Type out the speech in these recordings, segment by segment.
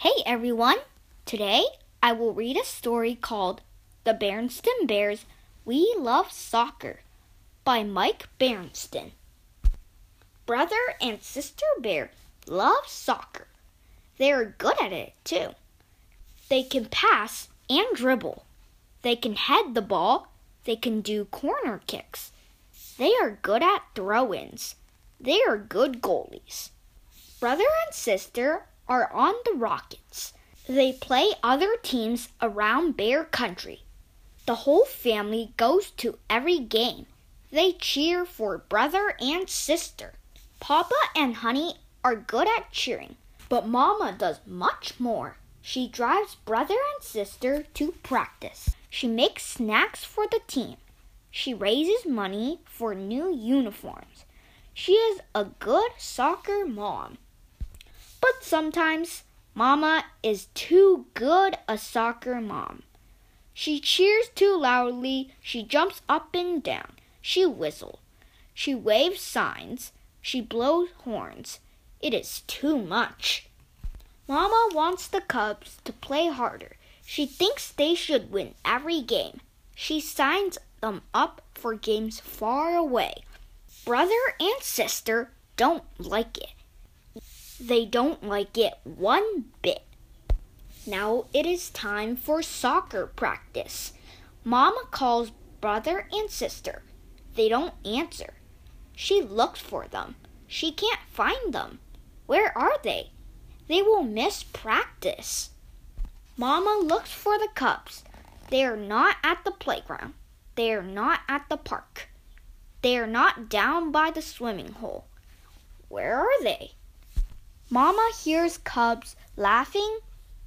Hey everyone! Today I will read a story called The Berenstain Bears We Love Soccer by Mike Berenstain. Brother and sister bear love soccer. They are good at it too. They can pass and dribble. They can head the ball. They can do corner kicks. They are good at throw ins. They are good goalies. Brother and sister are on the Rockets. They play other teams around Bear Country. The whole family goes to every game. They cheer for brother and sister. Papa and Honey are good at cheering, but Mama does much more. She drives brother and sister to practice. She makes snacks for the team. She raises money for new uniforms. She is a good soccer mom. But sometimes Mama is too good a soccer mom. She cheers too loudly, she jumps up and down, she whistles, she waves signs, she blows horns. It is too much. Mama wants the Cubs to play harder. She thinks they should win every game. She signs them up for games far away. Brother and sister don't like it. They don't like it one bit. Now it is time for soccer practice. Mama calls brother and sister. They don't answer. She looks for them. She can't find them. Where are they? They will miss practice. Mama looks for the cubs. They are not at the playground. They are not at the park. They are not down by the swimming hole. Where are they? Mama hears cubs laughing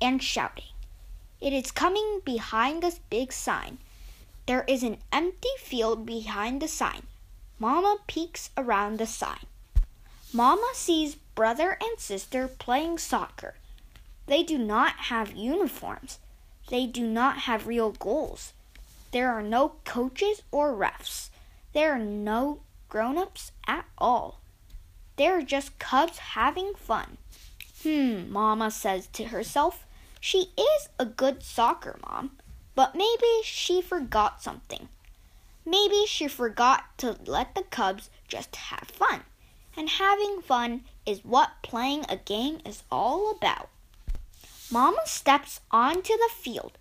and shouting. It is coming behind this big sign. There is an empty field behind the sign. Mama peeks around the sign. Mama sees brother and sister playing soccer. They do not have uniforms. They do not have real goals. There are no coaches or refs. There are no grown ups at all. They're just cubs having fun. Hmm, Mama says to herself. She is a good soccer mom, but maybe she forgot something. Maybe she forgot to let the cubs just have fun. And having fun is what playing a game is all about. Mama steps onto the field.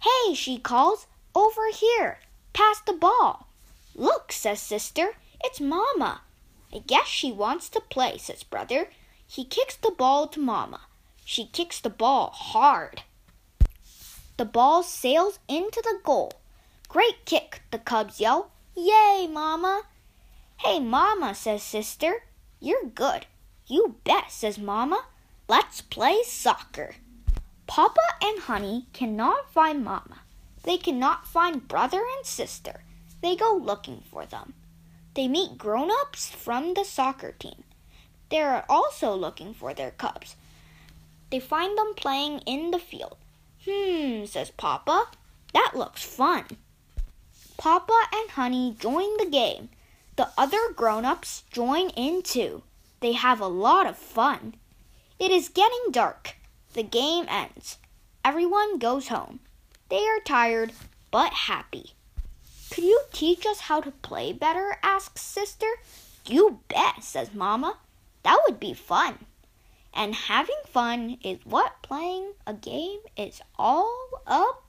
Hey, she calls, over here. Pass the ball. Look, says sister, it's Mama. I guess she wants to play, says brother. He kicks the ball to Mama. She kicks the ball hard. The ball sails into the goal. Great kick, the Cubs yell. Yay, Mama! Hey, Mama, says Sister. You're good. You bet, says Mama. Let's play soccer. Papa and Honey cannot find Mama. They cannot find brother and sister. They go looking for them. They meet grown ups from the soccer team. They are also looking for their cubs. They find them playing in the field. Hmm, says Papa. That looks fun. Papa and Honey join the game. The other grown ups join in too. They have a lot of fun. It is getting dark. The game ends. Everyone goes home. They are tired but happy. Could you teach us how to play better? asks Sister. You bet, says Mama. That would be fun. And having fun is what playing a game is all about.